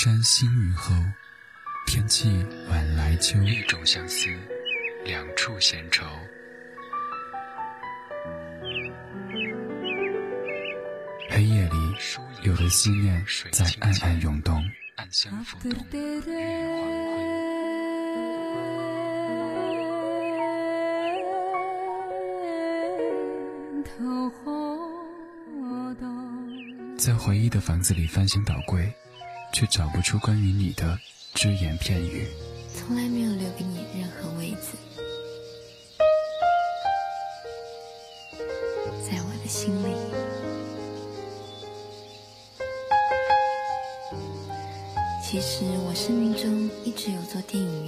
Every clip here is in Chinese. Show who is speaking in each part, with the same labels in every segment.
Speaker 1: 山新雨后，天气晚来秋。
Speaker 2: 一种相思，两处闲愁。
Speaker 1: 黑夜里，有的思念在暗暗涌动。
Speaker 2: 暗香浮动，月
Speaker 1: 黄昏。在回忆的房子里翻箱倒柜，却找不出关于你的只言片语。
Speaker 3: 从来没有留给你任何位子，在我的心里。其实我生命中一直有座电影院，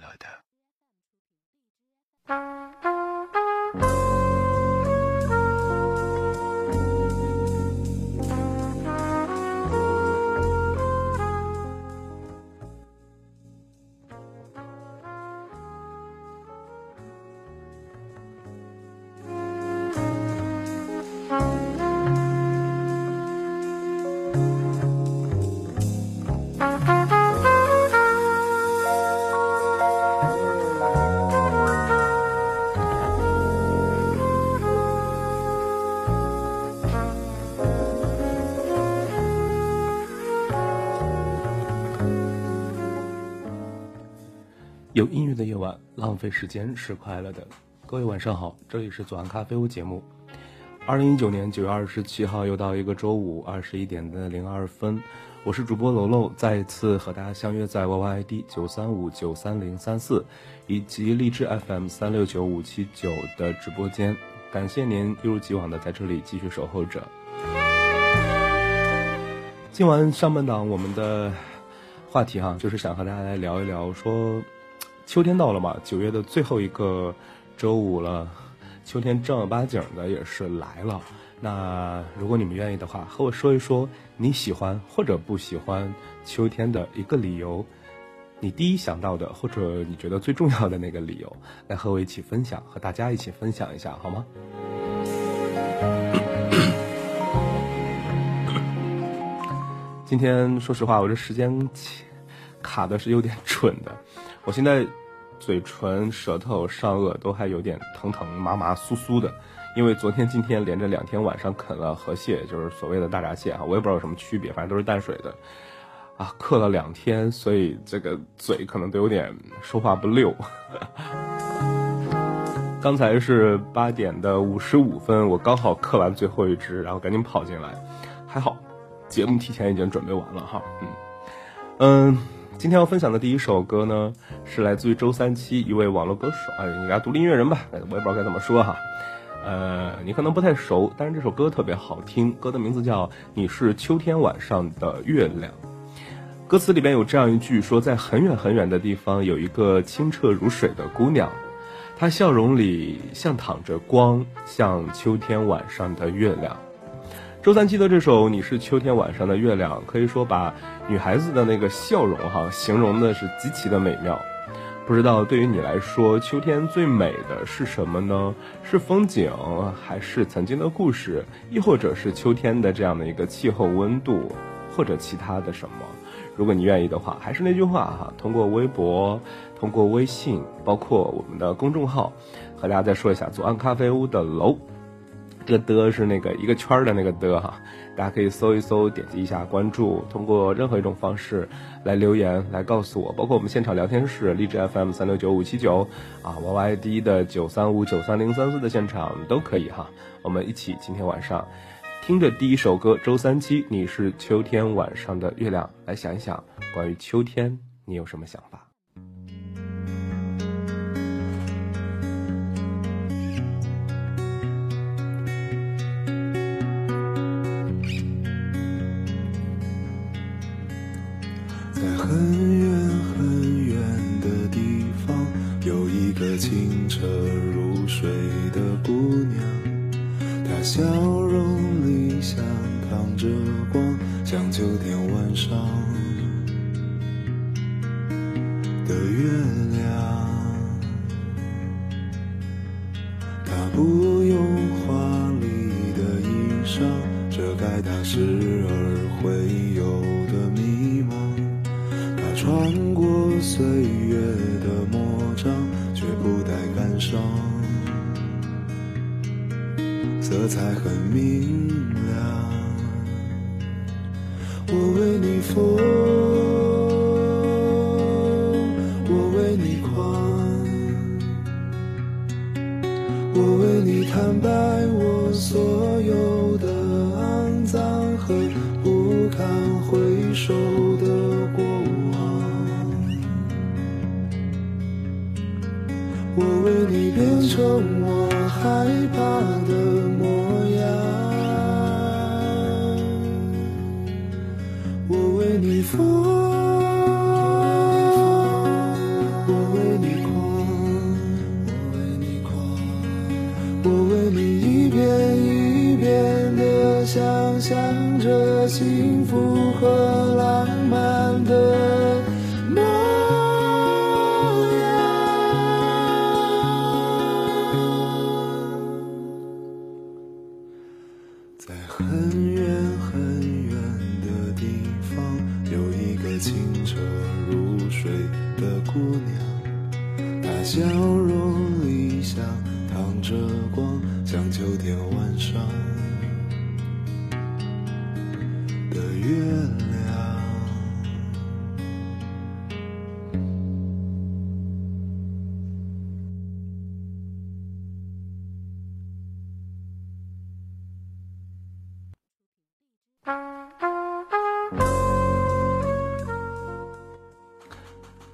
Speaker 4: 有音乐的夜晚，浪费时间是快乐的。各位晚上好，这里是左岸咖啡屋节目。二零一九年九月二十七号，又到一个周五二十一点的零二分，我是主播楼楼，再一次和大家相约在 Y Y I D 九三五九三零三四以及荔枝 F M 三六九五七九的直播间。感谢您一如既往的在这里继续守候着。今晚上半档我们的话题哈，就是想和大家来聊一聊说。秋天到了嘛，九月的最后一个周五了，秋天正儿八经的也是来了。那如果你们愿意的话，和我说一说你喜欢或者不喜欢秋天的一个理由，你第一想到的或者你觉得最重要的那个理由，来和我一起分享，和大家一起分享一下，好吗？今天说实话，我这时间卡的是有点准的，我现在。嘴唇、舌头、上颚都还有点疼疼、麻麻、酥酥的，因为昨天、今天连着两天晚上啃了河蟹，就是所谓的大闸蟹啊，我也不知道有什么区别，反正都是淡水的，啊，嗑了两天，所以这个嘴可能都有点说话不溜。刚才是八点的五十五分，我刚好嗑完最后一只，然后赶紧跑进来，还好，节目提前已经准备完了哈，嗯，嗯。今天要分享的第一首歌呢，是来自于周三七一位网络歌手，哎，你家独立音乐人吧，我也不知道该怎么说哈。呃，你可能不太熟，但是这首歌特别好听，歌的名字叫《你是秋天晚上的月亮》。歌词里边有这样一句说，在很远很远的地方有一个清澈如水的姑娘，她笑容里像淌着光，像秋天晚上的月亮。周三七的这首《你是秋天晚上的月亮》，可以说把女孩子的那个笑容哈形容的是极其的美妙。不知道对于你来说，秋天最美的是什么呢？是风景，还是曾经的故事，亦或者是秋天的这样的一个气候温度，或者其他的什么？如果你愿意的话，还是那句话哈，通过微博、通过微信，包括我们的公众号，和大家再说一下左岸咖啡屋的楼。这个的是那个一个圈儿的那个的哈，大家可以搜一搜，点击一下关注，通过任何一种方式来留言来告诉我，包括我们现场聊天室荔枝 FM 三六九五七九啊，YYD 的九三五九三零三四的现场都可以哈，我们一起今天晚上听着第一首歌，周三七，你是秋天晚上的月亮，来想一想关于秋天你有什么想法？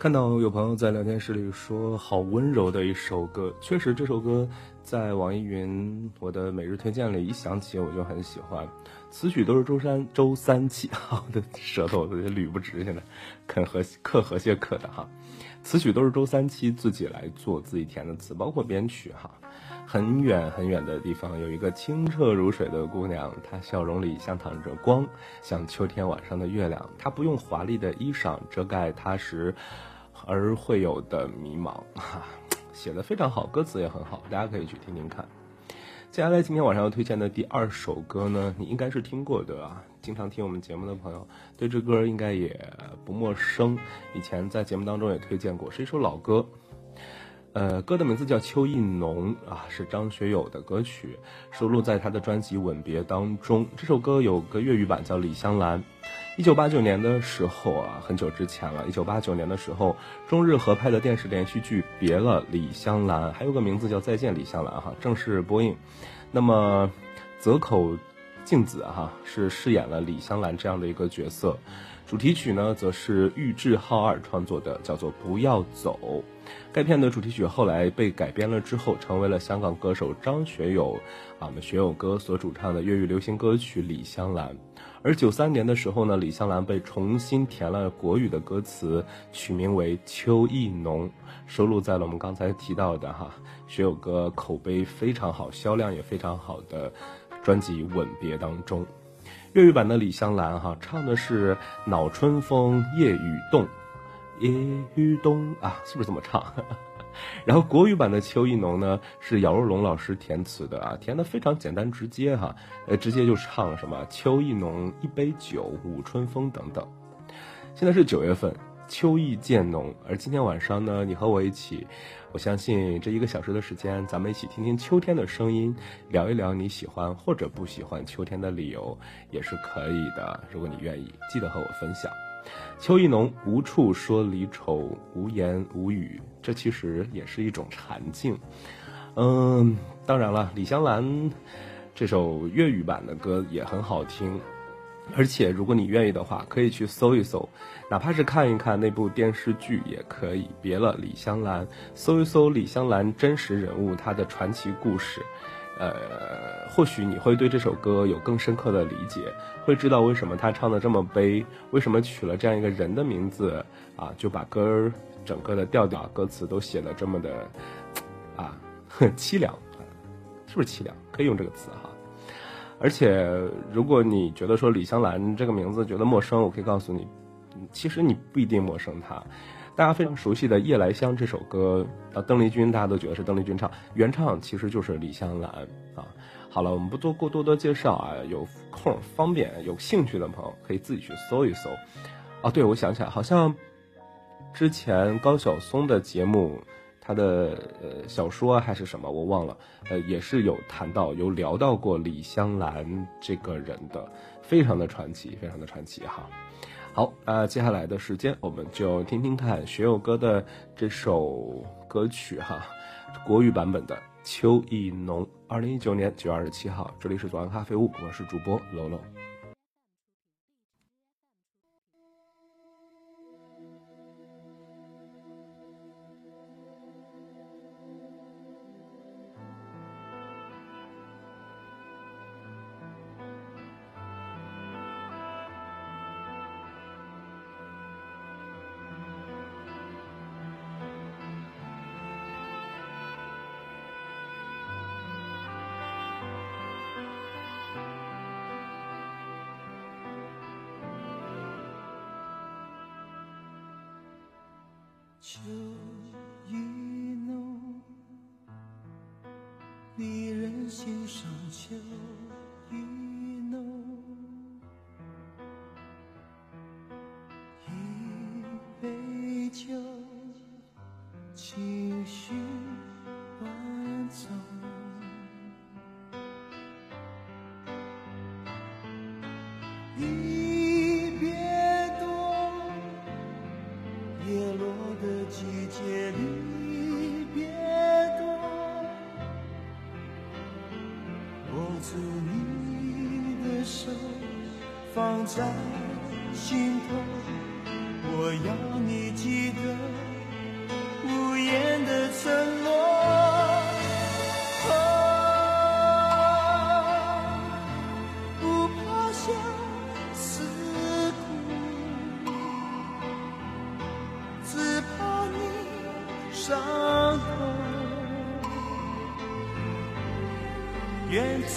Speaker 4: 看到有朋友在聊天室里说好温柔的一首歌，确实这首歌在网易云我的每日推荐里一响起我就很喜欢。词曲都是周三周三七，我的舌头都捋不直，现在啃和嗑和谐嗑的哈。词曲都是周三七自己来做自己填的词，包括编曲哈。很远很远的地方有一个清澈如水的姑娘，她笑容里像躺着光，像秋天晚上的月亮。她不用华丽的衣裳遮盖她时而会有的迷茫，哈，写的非常好，歌词也很好，大家可以去听听看。接下来今天晚上要推荐的第二首歌呢，你应该是听过的啊，经常听我们节目的朋友对这歌应该也不陌生，以前在节目当中也推荐过，是一首老歌。呃，歌的名字叫《秋意浓》啊，是张学友的歌曲，收录在他的专辑《吻别》当中。这首歌有个粤语版叫《李香兰》。一九八九年的时候啊，很久之前了。一九八九年的时候，中日合拍的电视连续剧《别了，李香兰》还有个名字叫《再见，李香兰》哈，正式播映。那么，泽口静子哈是饰演了李香兰这样的一个角色。主题曲呢，则是玉置浩二创作的，叫做《不要走》。该片的主题曲后来被改编了之后，成为了香港歌手张学友啊，我们学友哥所主唱的粤语流行歌曲《李香兰》。而九三年的时候呢，李香兰被重新填了国语的歌词，取名为《秋意浓》，收录在了我们刚才提到的哈学友哥口碑非常好、销量也非常好的专辑《吻别》当中。粤语版的李香兰哈唱的是恼春风夜雨冻，夜雨冻啊，是不是这么唱？然后国语版的秋意浓呢，是姚若龙老师填词的啊，填的非常简单直接哈，呃，直接就唱什么秋意浓，一杯酒，舞春风等等。现在是九月份，秋意渐浓，而今天晚上呢，你和我一起，我相信这一个小时的时间，咱们一起听听秋天的声音，聊一聊你喜欢或者不喜欢秋天的理由，也是可以的。如果你愿意，记得和我分享。秋意浓，无处说离愁，无言无语，这其实也是一种禅境。嗯，当然了，李香兰这首粤语版的歌也很好听，而且如果你愿意的话，可以去搜一搜，哪怕是看一看那部电视剧也可以。别了，李香兰，搜一搜李香兰真实人物她的传奇故事，呃，或许你会对这首歌有更深刻的理解，会知道为什么他唱的这么悲，为什么取了这样一个人的名字啊，就把歌儿整个的调调、歌词都写的这么的啊 凄凉，是不是凄凉？可以用这个词哈。而且，如果你觉得说李香兰这个名字觉得陌生，我可以告诉你，其实你不一定陌生她。大家非常熟悉的《夜来香》这首歌，啊，邓丽君大家都觉得是邓丽君唱，原唱其实就是李香兰啊。好了，我们不做过多的介绍啊，有空方便有兴趣的朋友可以自己去搜一搜。哦，对，我想起来，好像之前高晓松的节目，他的呃小说还是什么，我忘了，呃，也是有谈到有聊到过李香兰这个人的，非常的传奇，非常的传奇哈。好，那接下来的时间，我们就听听看学友哥的这首歌曲哈，国语版本的《秋意浓》。二零一九年九月二十七号，这里是左岸咖啡屋，我是主播楼楼。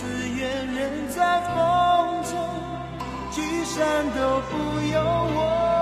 Speaker 5: 只愿人在风中，聚散都不由我。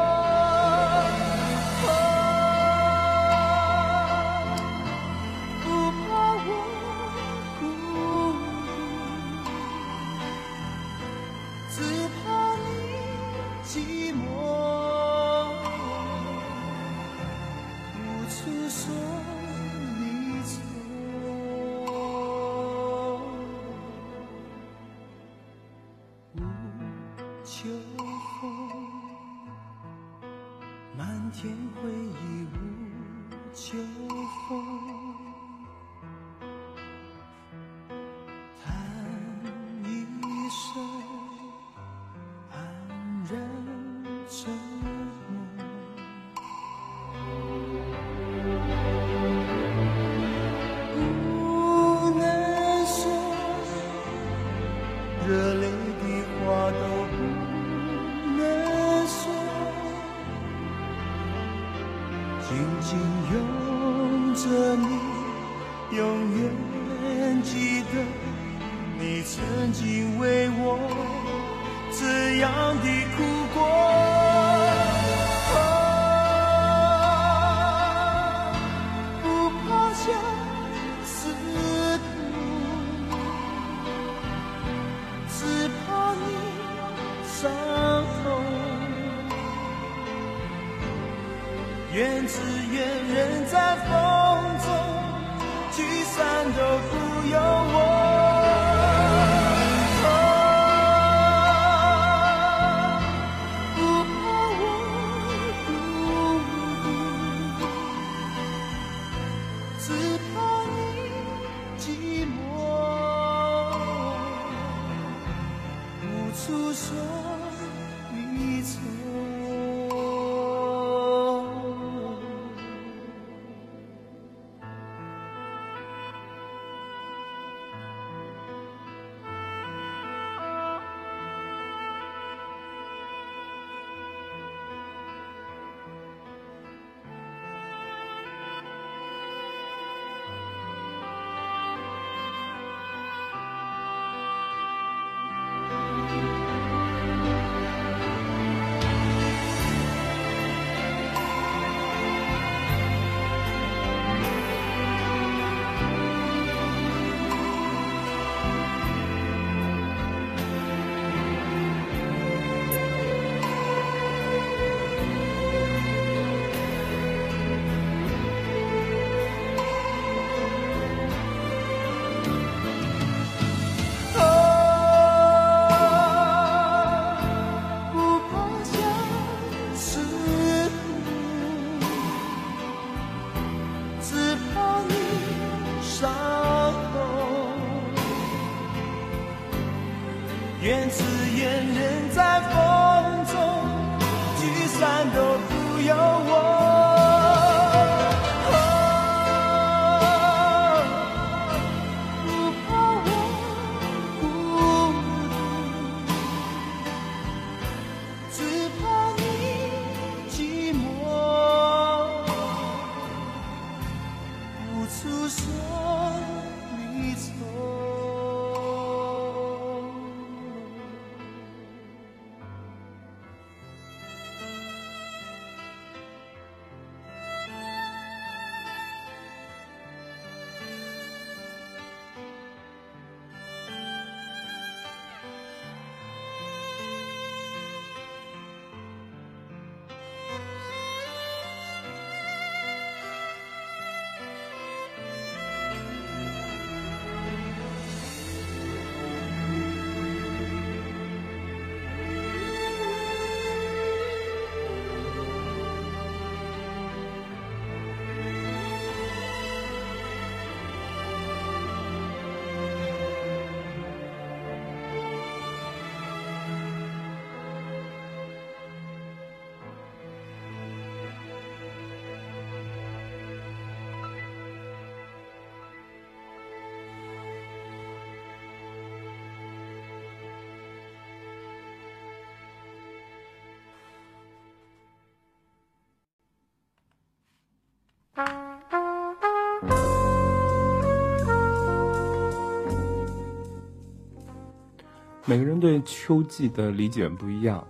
Speaker 4: 每个人对秋季的理解不一样。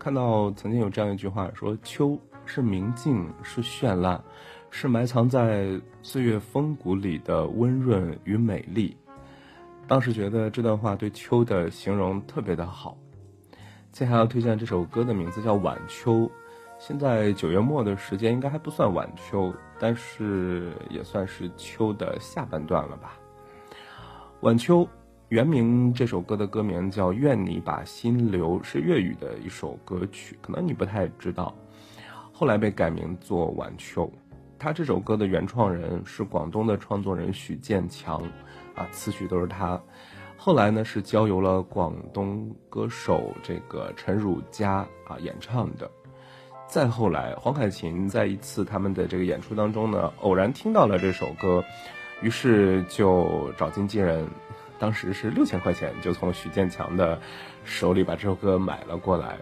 Speaker 4: 看到曾经有这样一句话说：“秋是明净，是绚烂，是埋藏在岁月风骨里的温润与美丽。”当时觉得这段话对秋的形容特别的好。接下来要推荐这首歌的名字叫《晚秋》。现在九月末的时间应该还不算晚秋，但是也算是秋的下半段了吧。晚秋原名这首歌的歌名叫《愿你把心留》，是粤语的一首歌曲，可能你不太知道。后来被改名做《晚秋》。他这首歌的原创人是广东的创作人许建强，啊，词曲都是他。后来呢是交由了广东歌手这个陈汝佳啊演唱的。再后来，黄凯芹在一次他们的这个演出当中呢，偶然听到了这首歌，于是就找经纪人，当时是六千块钱就从许建强的手里把这首歌买了过来。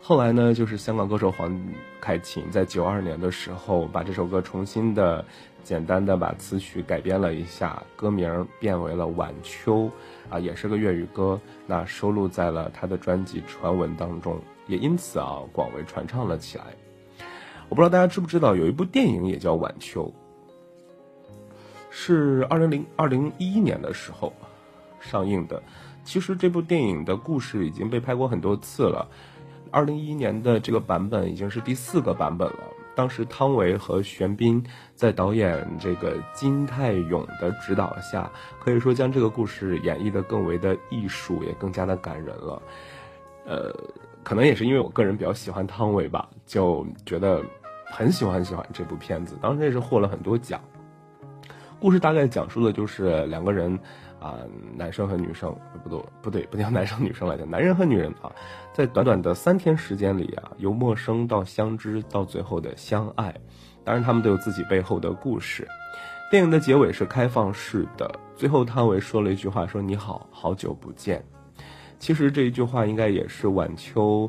Speaker 4: 后来呢，就是香港歌手黄凯芹在九二年的时候把这首歌重新的、简单的把词曲改编了一下，歌名变为了《晚秋》，啊，也是个粤语歌，那收录在了他的专辑《传闻》当中。也因此啊广为传唱了起来。我不知道大家知不知道，有一部电影也叫《晚秋》，是二零零二零一一年的时候上映的。其实这部电影的故事已经被拍过很多次了，二零一一年的这个版本已经是第四个版本了。当时汤唯和玄彬在导演这个金泰勇的指导下，可以说将这个故事演绎的更为的艺术，也更加的感人了。呃。可能也是因为我个人比较喜欢汤唯吧，就觉得很喜欢很喜欢这部片子。当时也是获了很多奖。故事大概讲述的就是两个人啊，男生和女生，不对不对，不叫男生女生来讲，男人和女人啊，在短短的三天时间里啊，由陌生到相知，到最后的相爱。当然，他们都有自己背后的故事。电影的结尾是开放式的，最后汤唯说了一句话，说：“你好，好久不见。”其实这一句话应该也是晚秋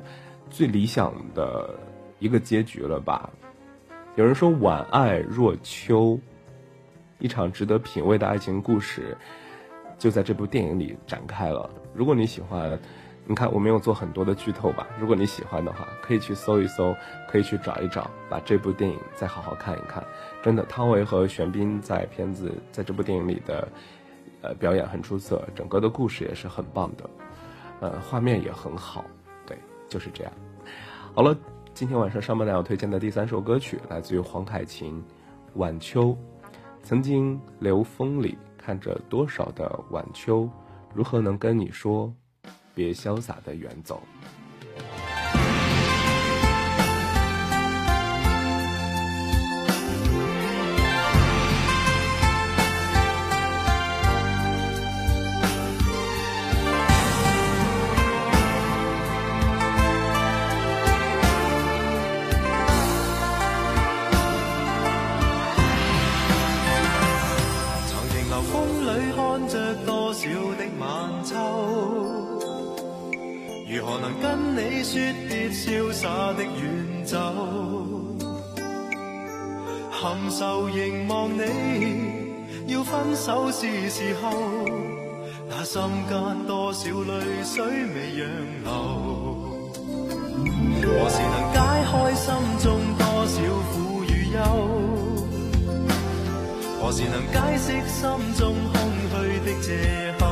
Speaker 4: 最理想的一个结局了吧？有人说晚爱若秋，一场值得品味的爱情故事就在这部电影里展开了。如果你喜欢，你看我没有做很多的剧透吧？如果你喜欢的话，可以去搜一搜，可以去找一找，把这部电影再好好看一看。真的，汤唯和玄彬在片子在这部电影里的呃表演很出色，整个的故事也是很棒的。呃，画面也很好，对，就是这样。好了，今天晚上上半段要推荐的第三首歌曲来自于黄凯芹，《晚秋》。曾经流风里看着多少的晚秋，如何能跟你说，别潇洒的远走。
Speaker 6: 含愁凝望你，要分手是时候。那心间多少泪水未让流？何时能解开心中多少苦与忧？何时能解释心中空虚的借口？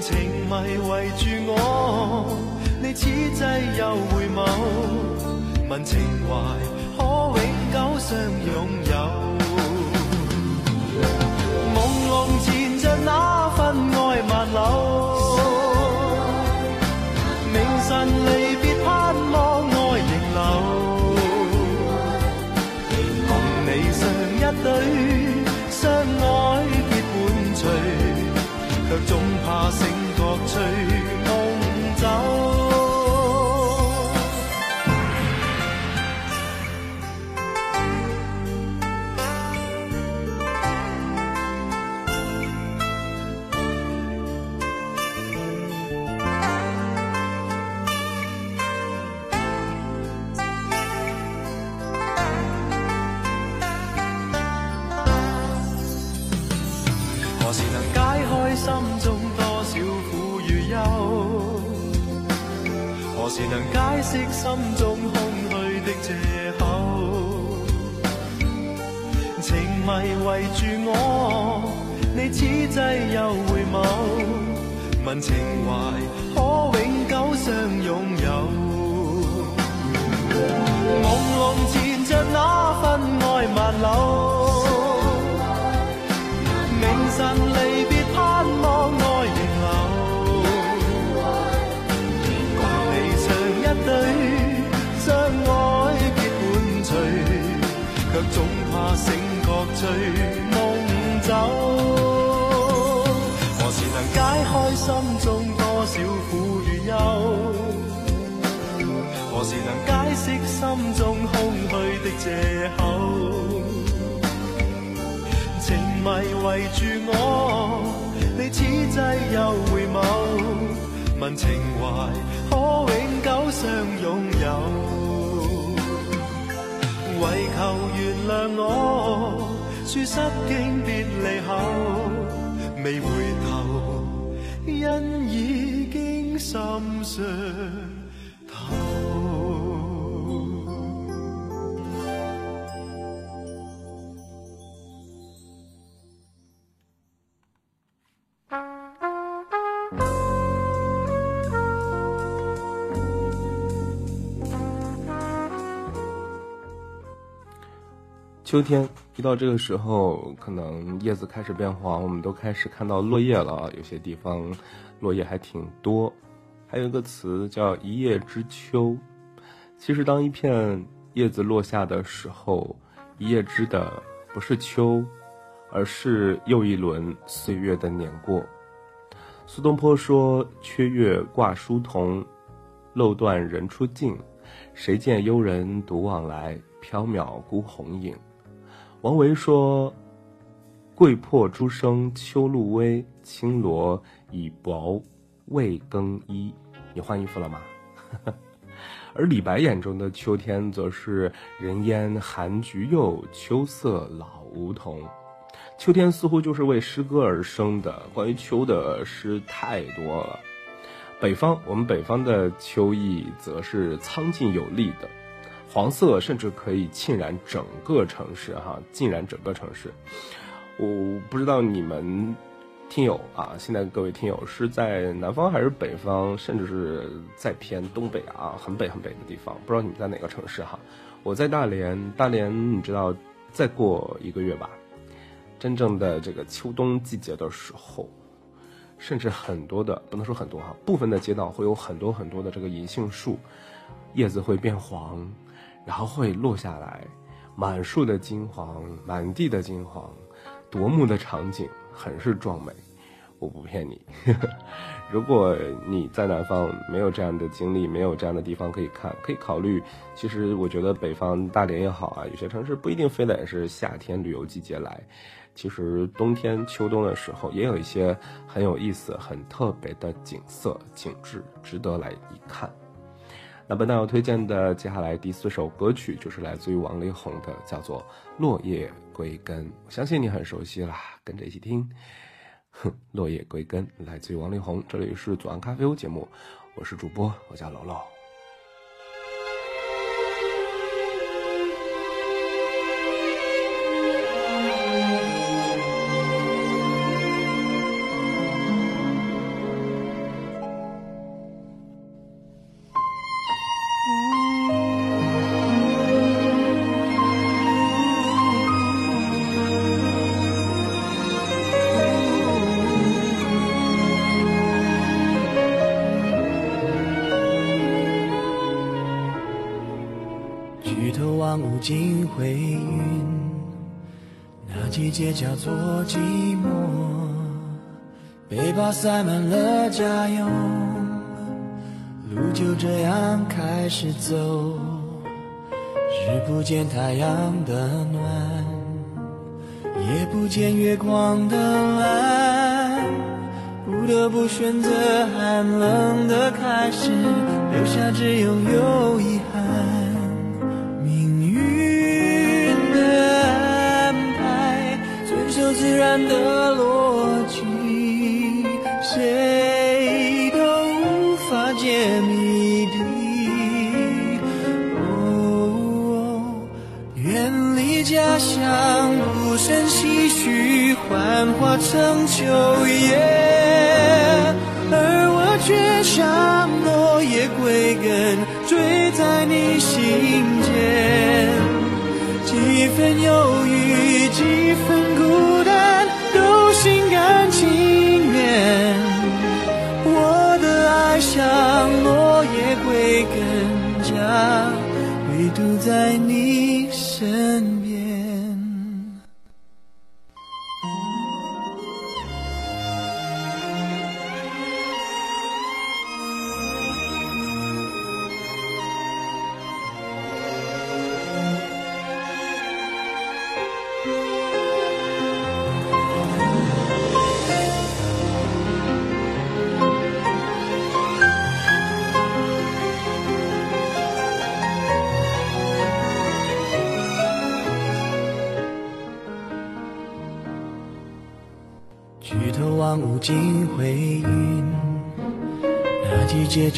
Speaker 6: 情迷围住我，你此际又回眸，问情怀久相拥有？朦胧缠着那份爱万缕。何时能解释心中空虚的借口？情迷围住我，你此际又回眸，问情怀可永久相拥有？朦胧缠着那份爱万缕。明晨隨夢走。何時能解開心中多少苦與憂？何時能解釋心中空虛的借口？情迷圍住我，你此際又回眸，問情懷可永久相擁有。唯求原諒我，說失經別離後，未回頭，因已經心傷透。
Speaker 4: 秋天一到这个时候，可能叶子开始变黄，我们都开始看到落叶了。有些地方落叶还挺多。还有一个词叫“一叶知秋”。其实，当一片叶子落下的时候，一叶知的不是秋，而是又一轮岁月的碾过。苏东坡说：“缺月挂疏桐，漏断人初静。谁见幽人独往来，缥缈孤鸿影。”王维说：“桂破诸生秋露微，青罗已薄未更衣。”你换衣服了吗？而李白眼中的秋天，则是人烟寒菊柚，秋色老梧桐。秋天似乎就是为诗歌而生的，关于秋的诗太多了。北方，我们北方的秋意则是苍劲有力的。黄色甚至可以浸染整个城市，哈，浸染整个城市。我不知道你们听友啊，现在各位听友是在南方还是北方，甚至是在偏东北啊，很北很北的地方，不知道你们在哪个城市哈？我在大连，大连你知道，再过一个月吧，真正的这个秋冬季节的时候，甚至很多的不能说很多哈，部分的街道会有很多很多的这个银杏树，叶子会变黄。然后会落下来，满树的金黄，满地的金黄，夺目的场景，很是壮美。我不骗你，如果你在南方没有这样的经历，没有这样的地方可以看，可以考虑。其实我觉得北方大连也好啊，有些城市不一定非得是夏天旅游季节来，其实冬天、秋冬的时候也有一些很有意思、很特别的景色、景致，值得来一看。那本档要推荐的接下来第四首歌曲就是来自于王力宏的，叫做《落叶归根》。我相信你很熟悉啦，跟着一起听。哼，落叶归根，来自于王力宏。这里是左岸咖啡屋节目，我是主播，我叫楼楼。
Speaker 5: 见太阳的暖，夜不见月光的蓝，不得不选择寒冷的开始，留下只有有遗憾。命运的安排，遵守自然的逻家乡，无声唏嘘，幻化成秋叶，而我却像落叶归根，坠在你心间，几分忧郁，几分孤单，都。心甘情愿，我的爱像落叶归根，家唯独在你身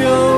Speaker 5: 成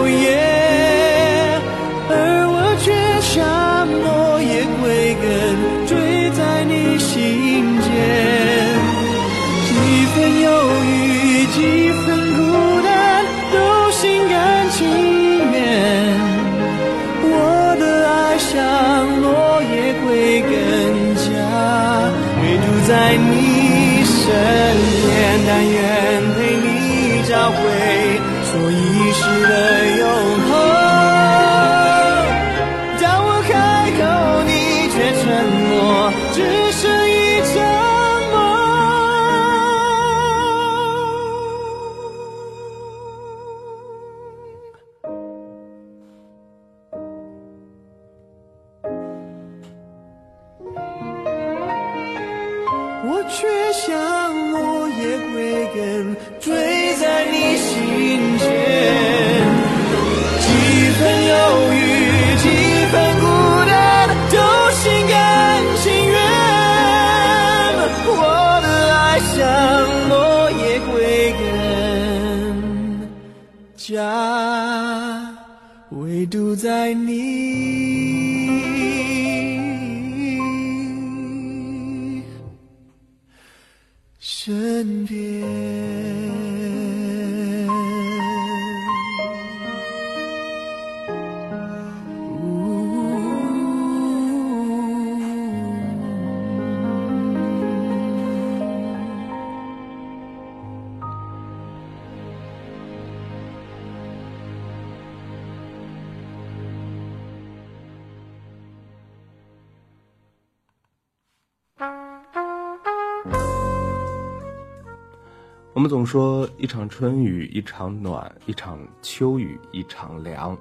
Speaker 4: 总说一场春雨一场暖，一场秋雨一场凉。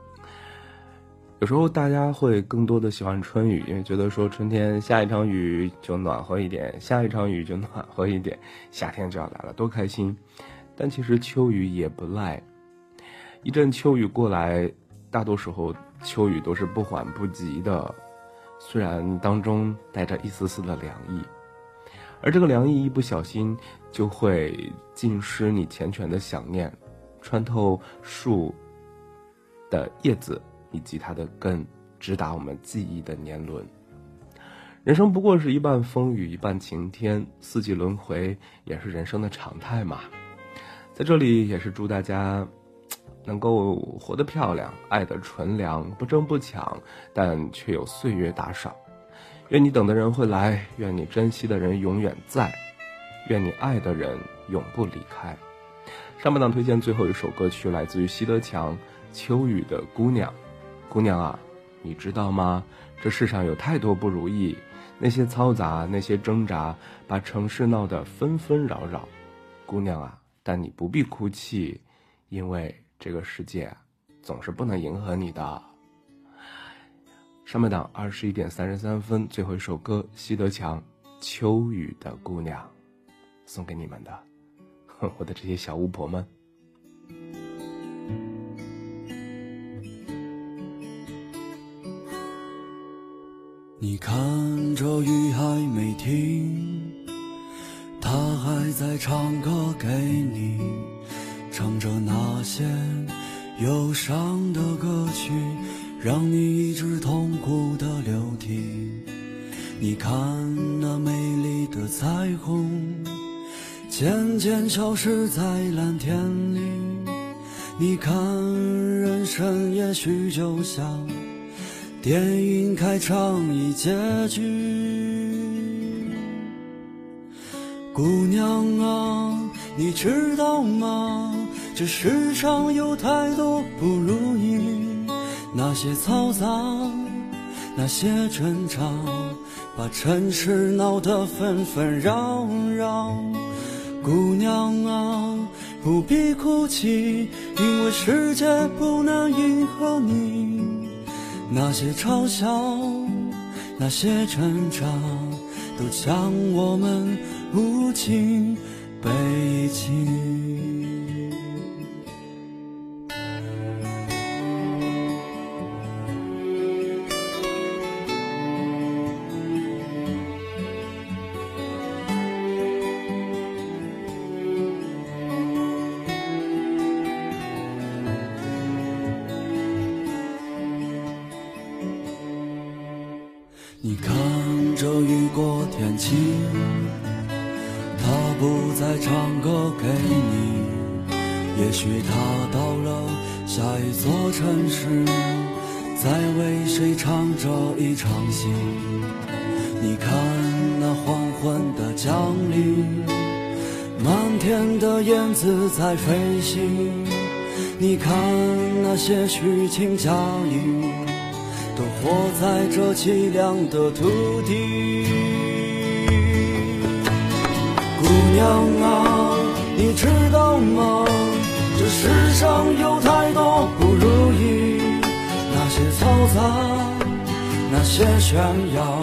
Speaker 4: 有时候大家会更多的喜欢春雨，因为觉得说春天下一场雨就暖和一点，下一场雨就暖和一点，夏天就要来了，多开心。但其实秋雨也不赖，一阵秋雨过来，大多时候秋雨都是不缓不急的，虽然当中带着一丝丝的凉意。而这个凉意一不小心就会浸湿你缱绻的想念，穿透树的叶子以及它的根，直达我们记忆的年轮。人生不过是一半风雨一半晴天，四季轮回也是人生的常态嘛。在这里也是祝大家能够活得漂亮，爱的纯良，不争不抢，但却有岁月打赏。愿你等的人会来，愿你珍惜的人永远在，愿你爱的人永不离开。上半档推荐最后一首歌曲，来自于西德强《秋雨的姑娘》。姑娘啊，你知道吗？这世上有太多不如意，那些嘈杂，那些挣扎，把城市闹得纷纷扰扰。姑娘啊，但你不必哭泣，因为这个世界总是不能迎合你的。上半档二十一点三十三分，最后一首歌，西德强《秋雨的姑娘》，送给你们的，我的这些小巫婆们。
Speaker 7: 你看，这雨还没停，它还在唱歌给你，唱着那些忧伤的歌曲。让你一直痛苦的流涕。你看那美丽的彩虹，渐渐消失在蓝天里。你看人生也许就像电影开场已结局。姑娘啊，你知道吗？这世上有太多不如意。那些嘈杂，那些争吵，把城市闹得纷纷扰扰。姑娘啊，不必哭泣，因为世界不能迎合你。那些嘲笑，那些挣扎，都将我们无情背弃。的土地。姑娘啊，你知道吗？这世上有太多不如意，那些嘈杂，那些炫耀，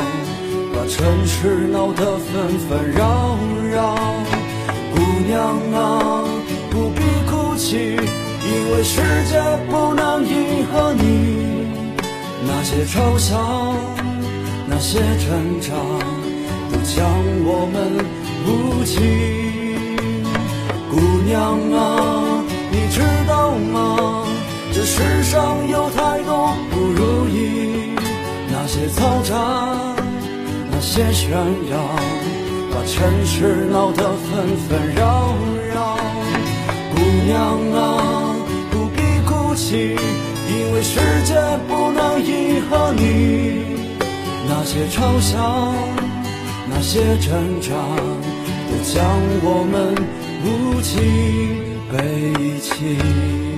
Speaker 7: 把城市闹得纷纷扰扰。姑娘啊，不必哭泣，因为世界不能迎合你。那些嘲笑，那些挣扎，都将我们无情。姑娘啊，你知道吗？这世上有太多不如意，那些嘈杂，那些喧嚷，把城市闹得纷纷扰扰。姑娘啊，不必哭泣。因为世界不能迎合你，那些嘲笑，那些挣扎，都将我们无情背弃。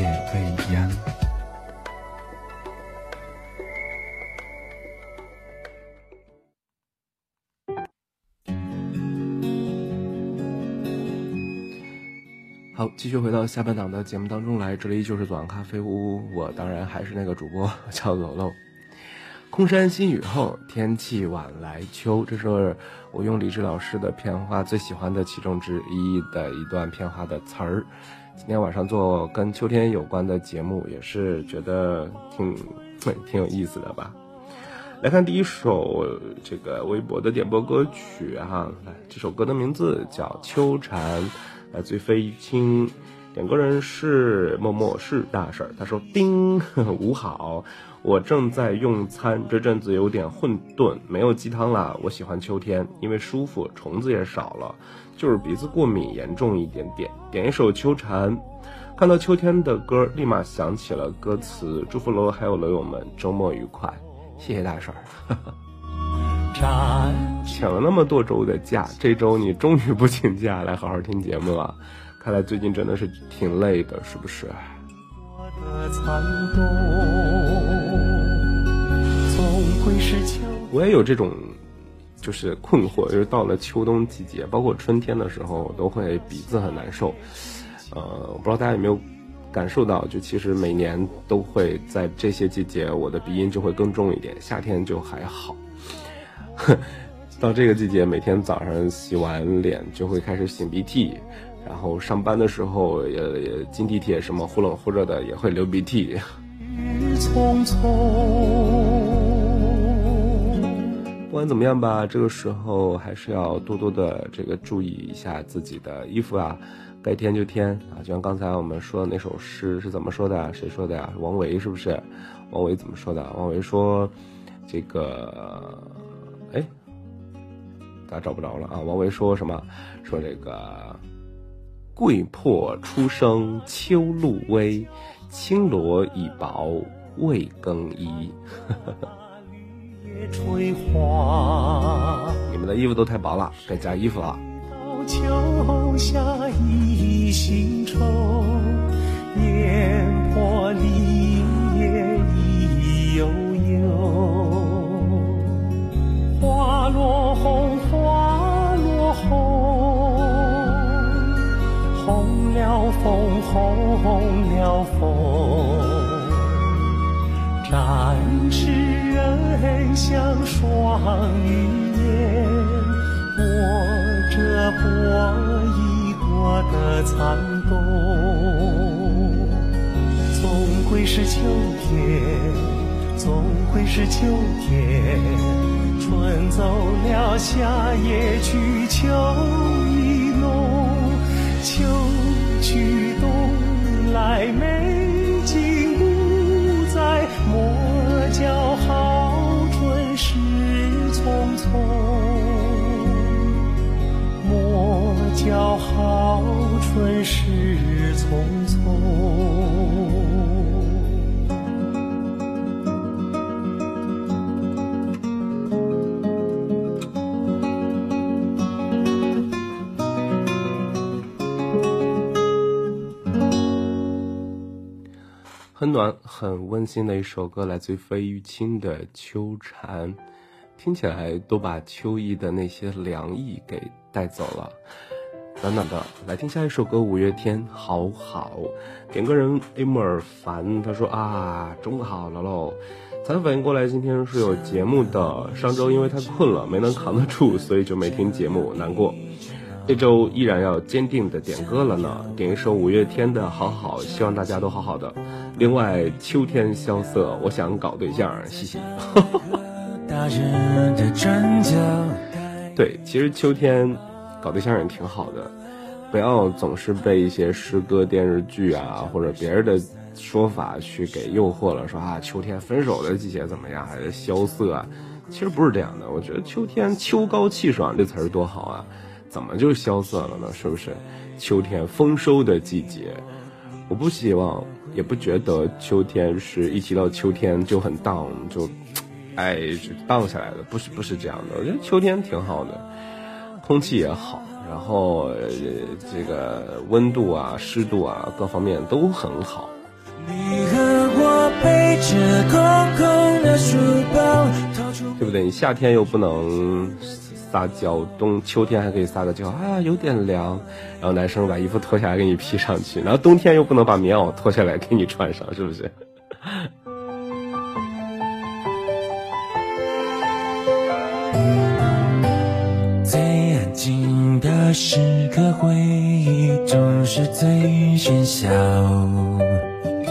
Speaker 4: 好，继续回到下半档的节目当中来，这里就是左岸咖啡屋，我当然还是那个主播，叫楼楼。空山新雨后，天气晚来秋。这是我用李志老师的片花最喜欢的其中之一的一段片花的词儿。今天晚上做跟秋天有关的节目，也是觉得挺挺有意思的吧。来看第一首这个微博的点播歌曲哈，来这首歌的名字叫《秋蝉》，来自于费玉清。点歌人是默默是大婶儿，他说：“丁午好。”我正在用餐，这阵子有点混沌，没有鸡汤啦。我喜欢秋天，因为舒服，虫子也少了，就是鼻子过敏严重一点点。点一首《秋蝉》，看到秋天的歌，立马想起了歌词。祝福楼还有楼友们周末愉快，谢谢大婶儿。请了那么多周的假，这周你终于不请假来好好听节目了。看来最近真的是挺累的，是不是？我也有这种，就是困惑，就是到了秋冬季节，包括春天的时候，都会鼻子很难受。呃，我不知道大家有没有感受到，就其实每年都会在这些季节，我的鼻音就会更重一点。夏天就还好，到这个季节，每天早上洗完脸就会开始擤鼻涕。然后上班的时候也也进地铁，什么忽冷忽热的也会流鼻涕。匆匆不管怎么样吧，这个时候还是要多多的这个注意一下自己的衣服啊，该添就添啊。就像刚才我们说的那首诗是怎么说的？谁说的呀？王维是不是？王维怎么说的？王维说：“这个，咋找不着了啊？”王维说什么？说这个。桂魄初生秋露微，青罗已薄未更衣。你们的衣服都太薄了，该加衣服了。秋夏一新愁，烟破离叶已悠悠。花落红，红，红了枫，展翅人像双羽燕，握着薄一朵的残冬。总归是秋天，总归是秋天，春走了，夏也去，秋意浓。秋去冬来，美景不再，莫叫好春逝匆匆，莫叫好春逝匆匆。很暖、很温馨的一首歌，来自于费玉清的《秋蝉》，听起来都把秋意的那些凉意给带走了。暖暖的，来听下一首歌，五月天，好好。点歌人 a m 尔凡，他说啊，中午好了喽。才反应过来，今天是有节目的。上周因为太困了，没能扛得住，所以就没听节目，难过。这周依然要坚定的点歌了呢，点一首五月天的《好好》，希望大家都好好的。另外，秋天萧瑟，我想搞对象，嘻嘻。对，其实秋天搞对象也挺好的，不要总是被一些诗歌、电视剧啊或者别人的。说法去给诱惑了，说啊，秋天分手的季节怎么样？还是萧瑟啊？其实不是这样的。我觉得秋天秋高气爽这词儿多好啊，怎么就萧瑟了呢？是不是？秋天丰收的季节，我不希望，也不觉得秋天是一提到秋天就很 down，就，哎，down 下来的，不是不是这样的。我觉得秋天挺好的，空气也好，然后这个温度啊、湿度啊各方面都很好。你和我背着空空的书包，对不对？你夏天又不能撒娇，冬秋天还可以撒个娇啊，有点凉。然后男生把衣服脱下来给你披上去，然后冬天又不能把棉袄脱下来给你穿上，是不是？
Speaker 7: 最安静的时刻，回忆总是最喧嚣。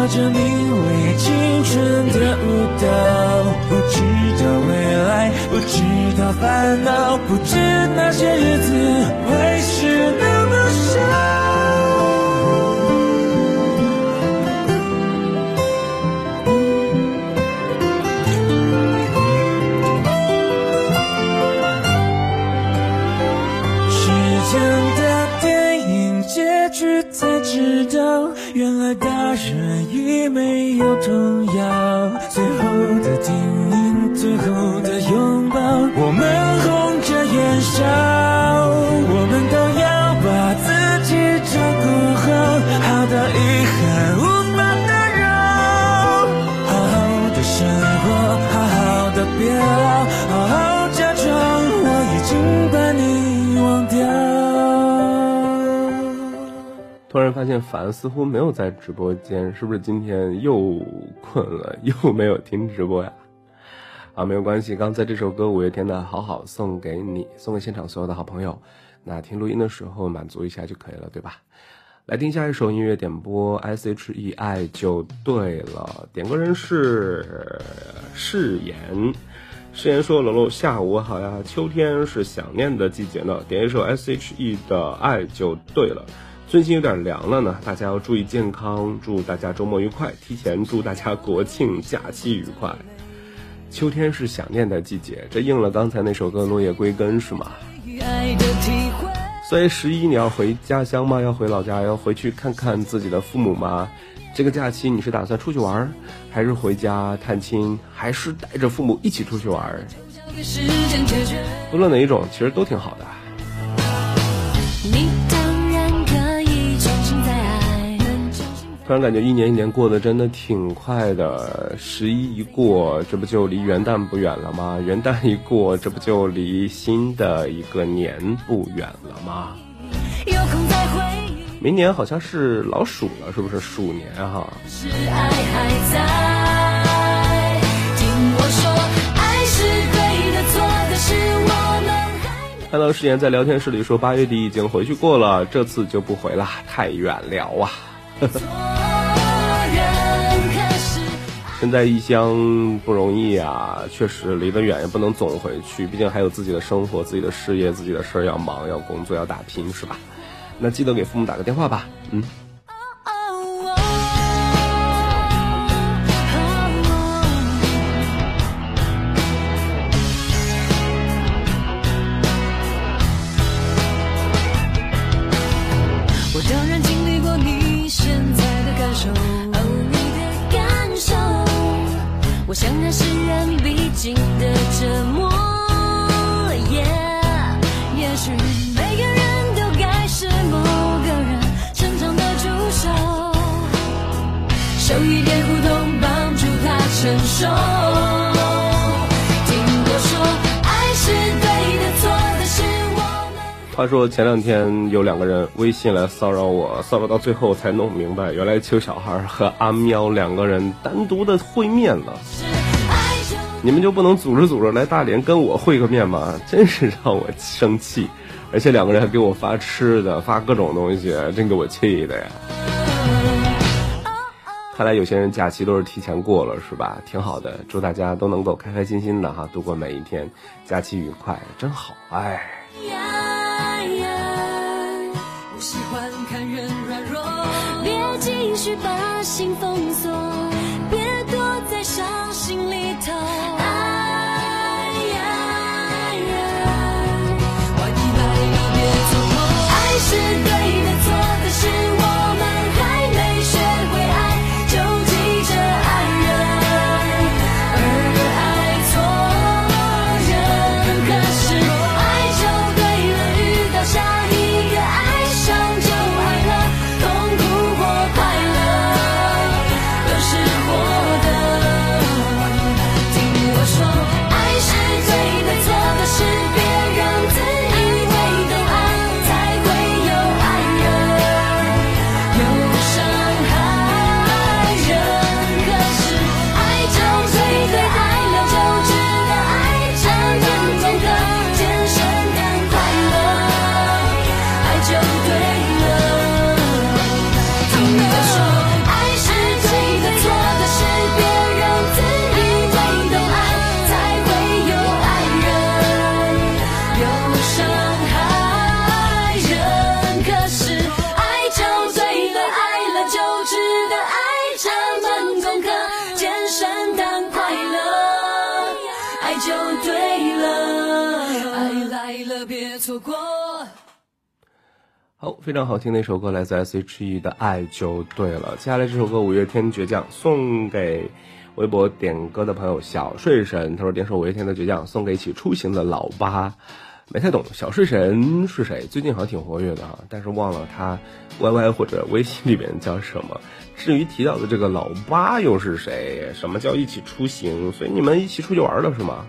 Speaker 7: 跳着你为青春的舞蹈，不知道未来，不知道烦恼，不知那些日子会是那么少。原来大人已没有重要。最后的叮咛，最后的拥抱，我们
Speaker 4: 突然发现凡似乎没有在直播间，是不是今天又困了，又没有听直播呀？啊，没有关系，刚才这首歌五月天的《好好》送给你，送给现场所有的好朋友。那听录音的时候满足一下就可以了，对吧？来听下一首音乐点播，S.H.E 爱就对了。点歌人是誓言，誓言说：“楼楼下午好呀，秋天是想念的季节呢。”点一首 S.H.E 的《爱就对了》。最近有点凉了呢，大家要注意健康，祝大家周末愉快，提前祝大家国庆假期愉快。秋天是想念的季节，这应了刚才那首歌《落叶归根》是吗？所以十一你要回家乡吗？要回老家？要回去看看自己的父母吗？这个假期你是打算出去玩，还是回家探亲，还是带着父母一起出去玩？无论哪一种，其实都挺好的。
Speaker 3: 你
Speaker 4: 突然感觉一年一年过得真的挺快的，十一一过，这不就离元旦不远了吗？元旦一过，这不就离新的一个年不远了吗？
Speaker 3: 有空再回忆，
Speaker 4: 明年好像是老鼠了，是不是鼠年哈？
Speaker 3: 是爱还在。听我说，爱是对的，错的是我们还没。
Speaker 4: 看到誓言在聊天室里说八月底已经回去过了，这次就不回了，太远了啊！身在异乡不容易啊，确实离得远也不能总回去，毕竟还有自己的生活、自己的事业、自己的事儿要忙、要工作、要打拼，是吧？那记得给父母打个电话吧。嗯，
Speaker 3: 是人必经的折磨。Yeah，也许每个人都该是某个人成长的助手，受一点苦痛，帮助他成熟。听我说，爱是对的，错的是我们。
Speaker 4: 话说前两天有两个人微信来骚扰我，骚扰到最后才弄明白，原来邱小孩和阿喵两个人单独的会面了。你们就不能组织组织来大连跟我会个面吗？真是让我生气，而且两个人还给我发吃的，发各种东西，真给我气的呀！看来有些人假期都是提前过了，是吧？挺好的，祝大家都能够开开心心的哈，度过每一天，假期愉快，真好，哎。
Speaker 3: 呀呀，不喜欢看人软弱，别继续把心封锁，
Speaker 4: 非常好听的一首歌，来自 S.H.E 的《爱就对了》。接下来这首歌五月天倔强送给微博点歌的朋友小睡神，他说点首五月天的倔强送给一起出行的老八。没太懂小睡神是谁，最近好像挺活跃的哈，但是忘了他 YY 或者微信里边叫什么。至于提到的这个老八又是谁？什么叫一起出行？所以你们一起出去玩了是吗？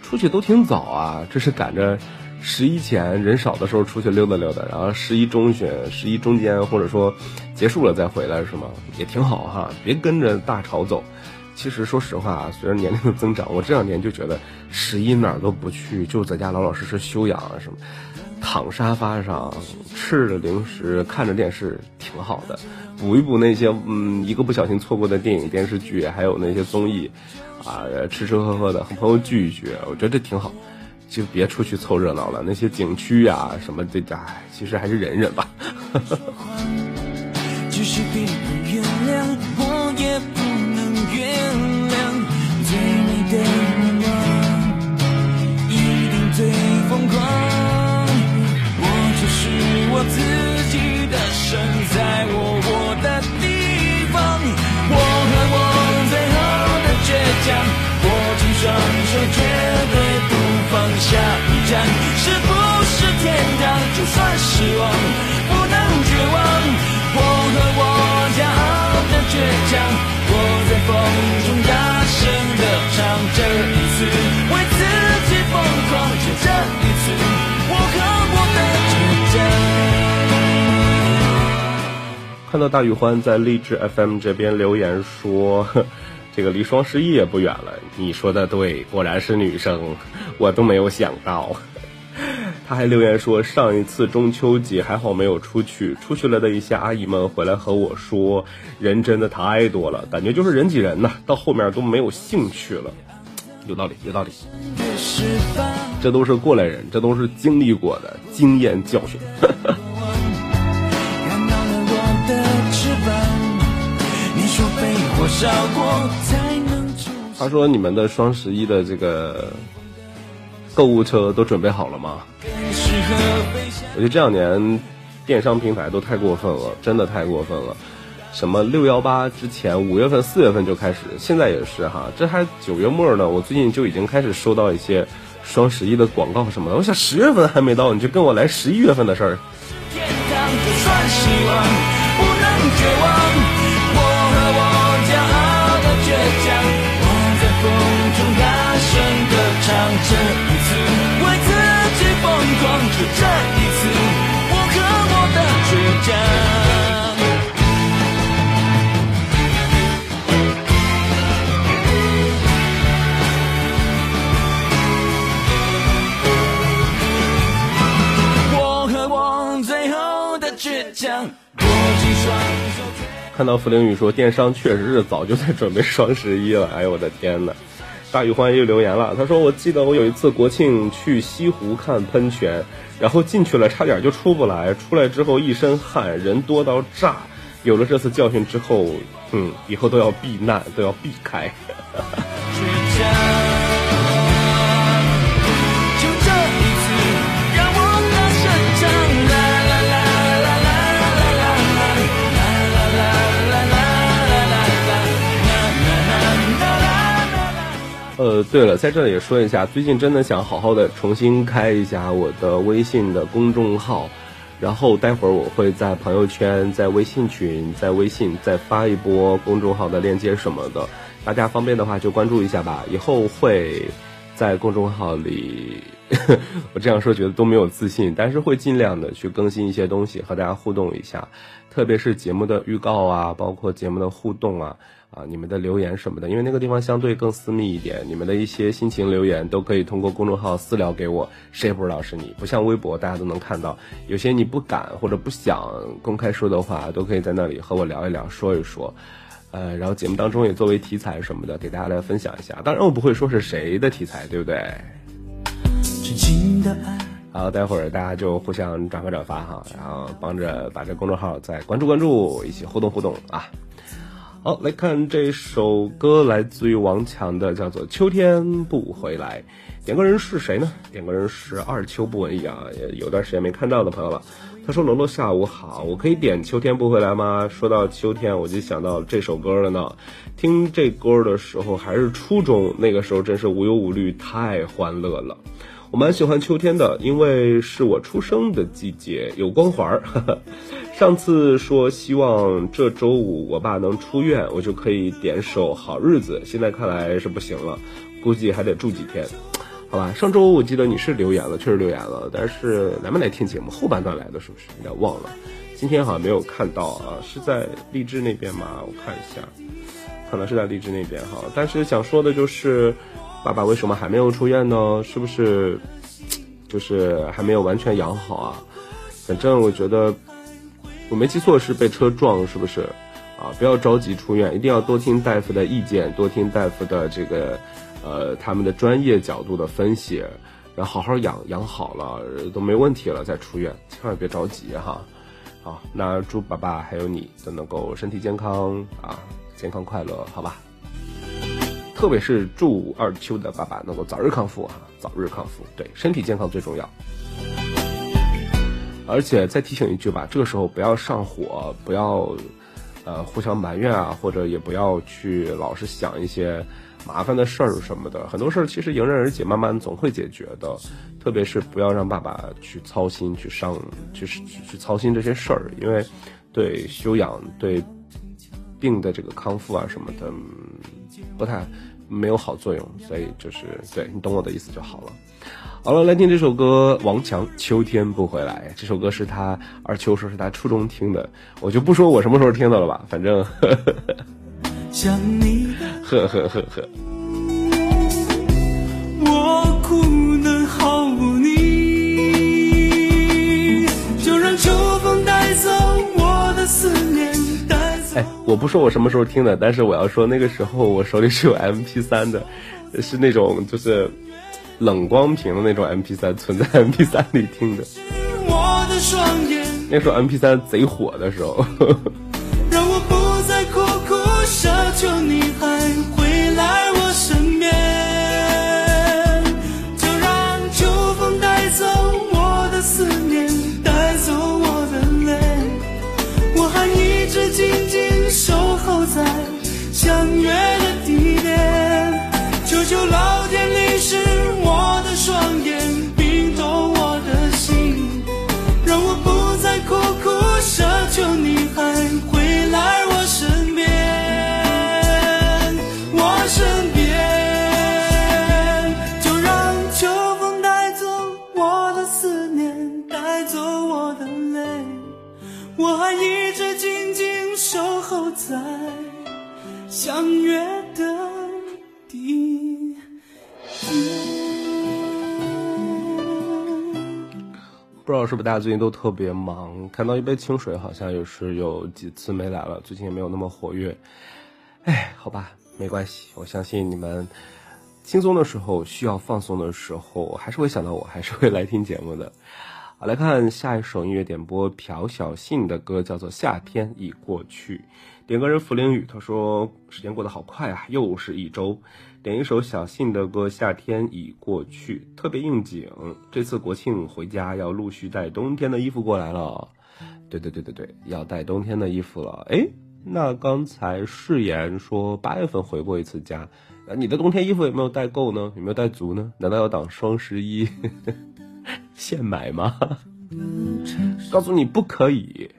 Speaker 4: 出去都挺早啊，这是赶着十一前人少的时候出去溜达溜达，然后十一中旬、十一中间或者说结束了再回来是吗？也挺好哈，别跟着大潮走。其实说实话啊，随着年龄的增长，我这两年就觉得十一哪儿都不去，就在家老老实实休养啊什么，躺沙发上吃着零食，看着电视，挺好的。补一补那些嗯一个不小心错过的电影电视剧，还有那些综艺，啊，吃吃喝喝的，和朋友聚一聚，我觉得这挺好。就别出去凑热闹了，那些景区呀、什么的，哎，其实还是忍忍吧。
Speaker 5: 只是别人原谅，我也不能原谅。最美的愿望，一定最疯狂。我就是我自己的神，在我活的地方。我和我最后的倔强，握紧双手，绝对下一站。是不是天堂？就算失望，不能绝望。我和我骄傲的倔强，我在风中大声的唱。这一次为自己疯狂，就这一次，我和我的倔强。
Speaker 4: 看到大宇欢在励志 FM 这边留言说，呵这个离双十一也不远了。你说的对，果然是女生，我都没有想到。他还留言说，上一次中秋节还好没有出去，出去了的一些阿姨们回来和我说，人真的太多了，感觉就是人挤人呐，到后面都没有兴趣了。有道理，有道理，这都是过来人，这都是经历过的经验教训。他说：“你们的双十一的这个购物车都准备好了吗？”我觉得这两年电商平台都太过分了，真的太过分了。什么六幺八之前，五月份、四月份就开始，现在也是哈，这还九月末呢，我最近就已经开始收到一些双十一的广告什么的。我想十月份还没到，你就跟我来十一月份的事儿。
Speaker 5: 天堂就算希望，不能绝望。这一次为自己疯狂，就这一次，我和我的倔强。我和我最后的倔强，握紧双手。
Speaker 4: 看到付凌宇说电商确实是早就在准备双十一了，哎呦我的天呐！大宇欢又留言了，他说我记得我有一次国庆去西湖看喷泉，然后进去了差点就出不来，出来之后一身汗，人多到炸。有了这次教训之后，嗯，以后都要避难，都要避开。呃，对了，在这里也说一下，最近真的想好好的重新开一下我的微信的公众号，然后待会儿我会在朋友圈、在微信群、在微信再发一波公众号的链接什么的，大家方便的话就关注一下吧。以后会在公众号里，我这样说觉得都没有自信，但是会尽量的去更新一些东西，和大家互动一下，特别是节目的预告啊，包括节目的互动啊。啊，你们的留言什么的，因为那个地方相对更私密一点，你们的一些心情留言都可以通过公众号私聊给我，谁也不知道是你，不像微博大家都能看到，有些你不敢或者不想公开说的话，都可以在那里和我聊一聊，说一说。呃，然后节目当中也作为题材什么的，给大家来分享一下。当然我不会说是谁的题材，对不对？好，待会儿大家就互相转发转发哈，然后帮着把这公众号再关注关注，一起互动互动啊。好，来看这首歌，来自于王强的，叫做《秋天不回来》。点歌人是谁呢？点歌人是二秋不文艺啊，也有段时间没看到的朋友了。他说：“罗罗下午好，我可以点《秋天不回来》吗？”说到秋天，我就想到这首歌了呢。听这歌的时候还是初中，那个时候真是无忧无虑，太欢乐了。我蛮喜欢秋天的，因为是我出生的季节，有光环儿。上次说希望这周五我爸能出院，我就可以点首《好日子》，现在看来是不行了，估计还得住几天。好吧，上周我记得你是留言了，确实留言了，但是来没来听节目？后半段来的是不是？有点忘了。今天好像没有看到啊，是在荔枝那边吗？我看一下，可能是在荔枝那边哈。但是想说的就是，爸爸为什么还没有出院呢？是不是就是还没有完全养好啊？反正我觉得我没记错是被车撞，是不是？啊，不要着急出院，一定要多听大夫的意见，多听大夫的这个呃他们的专业角度的分析，然后好好养养好了都没问题了再出院，千万别着急哈。好，那祝爸爸还有你都能够身体健康啊，健康快乐，好吧？特别是祝二秋的爸爸能够早日康复啊，早日康复，对，身体健康最重要。而且再提醒一句吧，这个时候不要上火，不要呃互相埋怨啊，或者也不要去老是想一些麻烦的事儿什么的。很多事儿其实迎刃而解，慢慢总会解决的。特别是不要让爸爸去操心、去上、去去去操心这些事儿，因为对修养、对病的这个康复啊什么的，不太没有好作用。所以就是对你懂我的意思就好了。好了，来听这首歌，王强《秋天不回来》。这首歌是他二秋说是他初中听的，我就不说我什么时候听的了吧，反正呵呵
Speaker 5: 想你，
Speaker 4: 呵呵呵呵。
Speaker 5: 我哭能毫无你，就让秋风带走我的思念。
Speaker 4: 哎，我不说我什么时候听的，但是我要说那个时候我手里是有 MP 3的，是那种就是冷光屏的那种 MP 3存在 MP 3里听的。那时候 MP 3贼火的时候，
Speaker 5: 让我不再苦苦奢求你在相约的地
Speaker 4: 不知道是不是大家最近都特别忙？看到一杯清水好像也是有几次没来了，最近也没有那么活跃。哎，好吧，没关系，我相信你们轻松的时候、需要放松的时候，还是会想到我，还是会来听节目的。来看下一首音乐点播，朴小信的歌叫做《夏天已过去》。点歌人茯苓雨，他说时间过得好快啊，又是一周。点一首小信的歌《夏天已过去》，特别应景。这次国庆回家要陆续带冬天的衣服过来了。对对对对对，要带冬天的衣服了。哎，那刚才誓言说八月份回过一次家，呃，你的冬天衣服有没有带够呢？有没有带足呢？难道要等双十一 现买吗？告诉你不可以。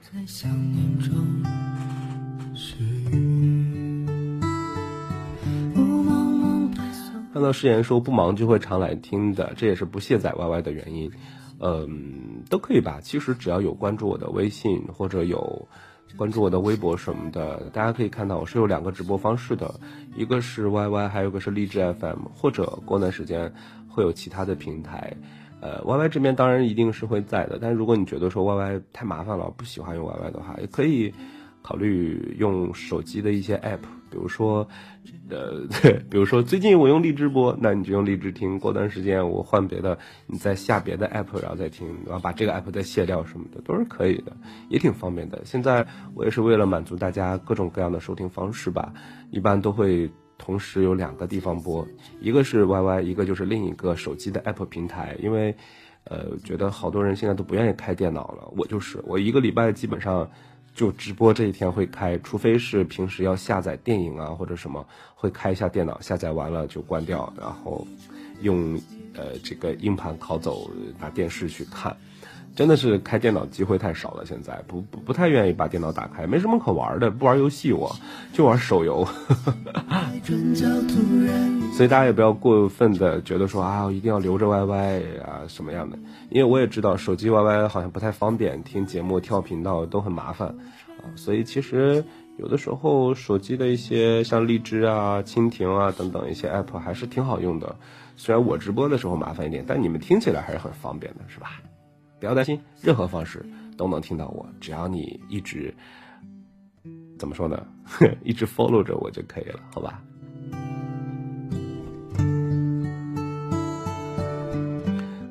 Speaker 4: 看到誓言说不忙就会常来听的，这也是不卸载 YY 的原因。嗯，都可以吧。其实只要有关注我的微信或者有关注我的微博什么的，大家可以看到我是有两个直播方式的，一个是 YY，还有一个是荔枝 FM，或者过段时间会有其他的平台。呃，YY 这边当然一定是会在的，但如果你觉得说 YY 太麻烦了，不喜欢用 YY 的话，也可以考虑用手机的一些 app，比如说，呃，对，比如说最近我用荔枝播，那你就用荔枝听；过段时间我换别的，你再下别的 app 然后再听，然后把这个 app 再卸掉什么的，都是可以的，也挺方便的。现在我也是为了满足大家各种各样的收听方式吧，一般都会同时有两个地方播，一个是 YY，一个就是另一个手机的 app 平台，因为。呃，觉得好多人现在都不愿意开电脑了，我就是，我一个礼拜基本上就直播这一天会开，除非是平时要下载电影啊或者什么，会开一下电脑，下载完了就关掉，然后用呃这个硬盘拷走，拿电视去看。真的是开电脑机会太少了，现在不不不太愿意把电脑打开，没什么可玩的，不玩游戏我就玩手游。所以大家也不要过分的觉得说啊，我一定要留着 YY 啊什么样的，因为我也知道手机 YY 好像不太方便，听节目跳频道都很麻烦啊，所以其实有的时候手机的一些像荔枝啊、蜻蜓啊等等一些 app 还是挺好用的，虽然我直播的时候麻烦一点，但你们听起来还是很方便的，是吧？不要担心，任何方式都能听到我，只要你一直怎么说呢，一直 follow 着我就可以了，好吧？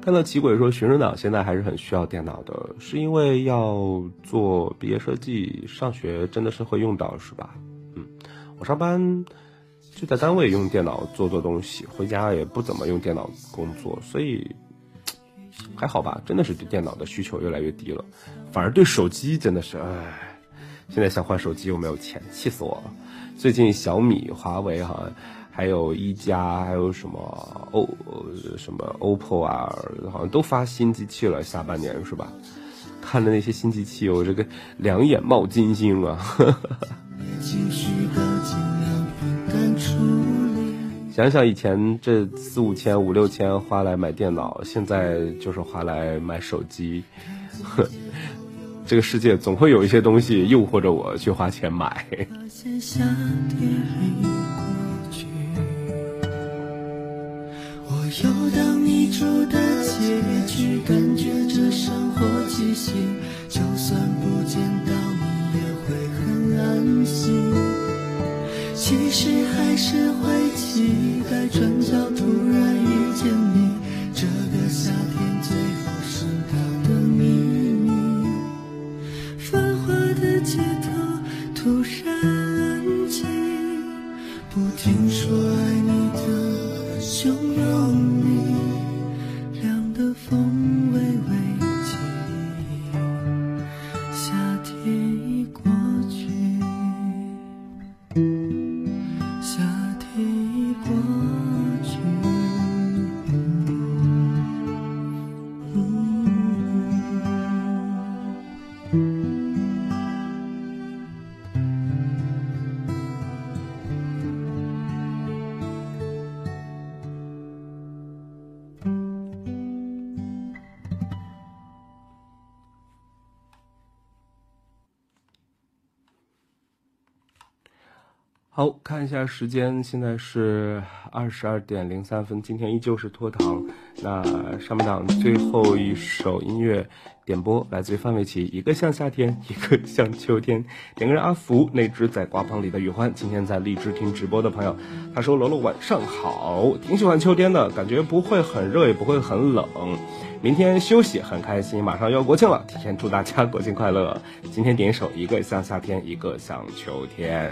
Speaker 4: 看到奇鬼说，学生党现在还是很需要电脑的，是因为要做毕业设计，上学真的是会用到，是吧？嗯，我上班就在单位用电脑做做东西，回家也不怎么用电脑工作，所以还好吧，真的是对电脑的需求越来越低了，反而对手机真的是，唉，现在想换手机又没有钱，气死我了。最近小米、华为好像还有一加，还有什么欧什么 OPPO 啊，好像都发新机器了，下半年是吧？看的那些新机器，我这个两眼冒金星啊！想想以前这四五千、五六千花来买电脑，现在就是花来买手机。呵，这个世界总会有一些东西诱惑着我去花钱买。
Speaker 5: 发现夏天已过去，我游荡你住的街区，感觉这生活气息。就算不见到你，也会很安心。其实还是会期待转角突然遇见你，这个夏天最后是他的秘密。繁华的街头突然安静，不听说
Speaker 4: 看一下时间，现在是二十二点零三分。今天依旧是拖堂。那上半档最后一首音乐点播来自于范玮琪，一个像夏天，一个像秋天。点个人阿福，那只在瓜棚里的雨欢。今天在荔枝听直播的朋友，他说：“罗罗晚上好，挺喜欢秋天的感觉，不会很热，也不会很冷。明天休息很开心，马上要国庆了，提前祝大家国庆快乐。今天点一首，一个像夏天，一个像秋天。”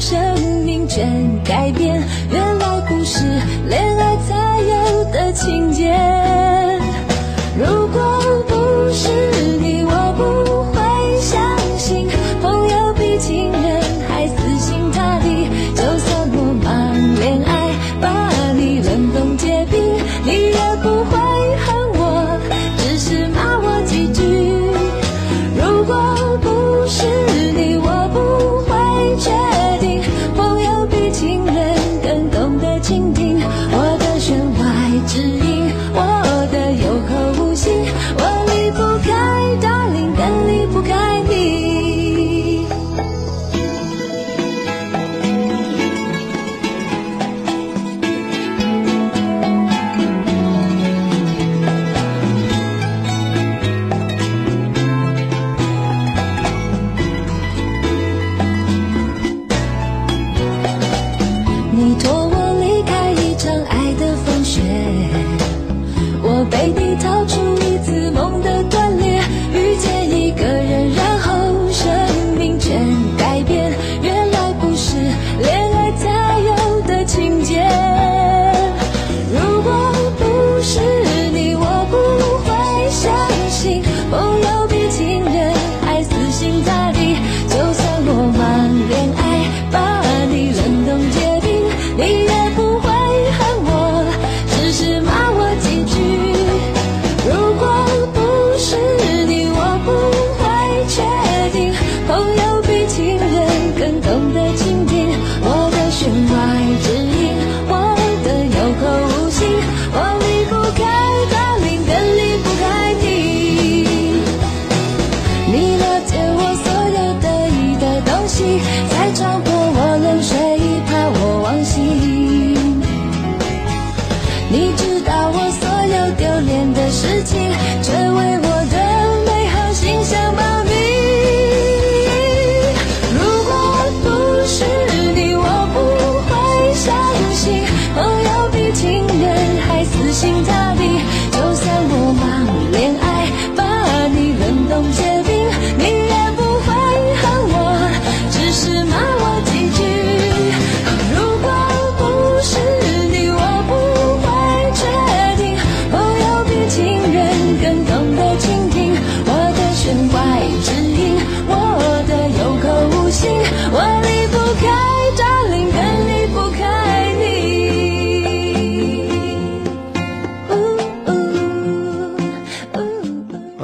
Speaker 3: 生命全改变。原来不是恋爱才有的情节。如果不是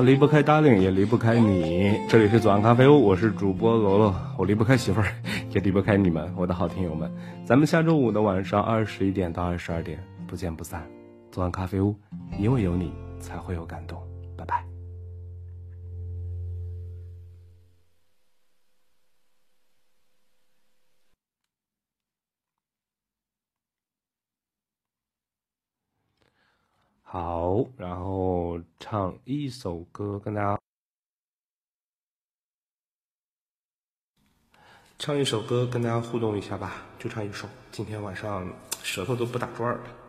Speaker 3: 离不开 darling，也离不开你。
Speaker 4: 这里是左岸咖啡屋，我是主播罗罗。我离不开媳妇儿，也离不开你们，我的好听友们。咱们下周五的晚上二十一点到二十二点不见不散。左岸咖啡屋，因为有你才会有感动。好，然后唱一首歌跟大家唱一首歌跟大家互动一下吧，就唱一首。今天晚上舌头都不打转了。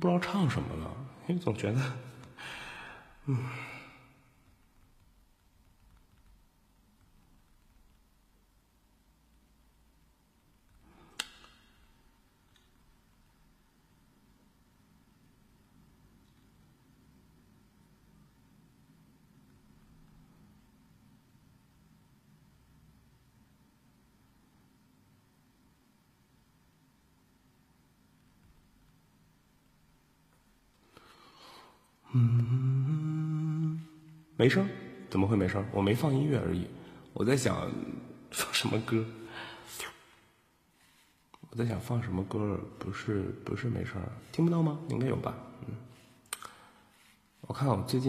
Speaker 4: 不知道唱什么了，因为总觉得，嗯。没声，怎么会没声？我没放音乐而已。我在想放什么歌，我在想放什么歌，不是不是没声，听不到吗？应该有吧。嗯，我看我最近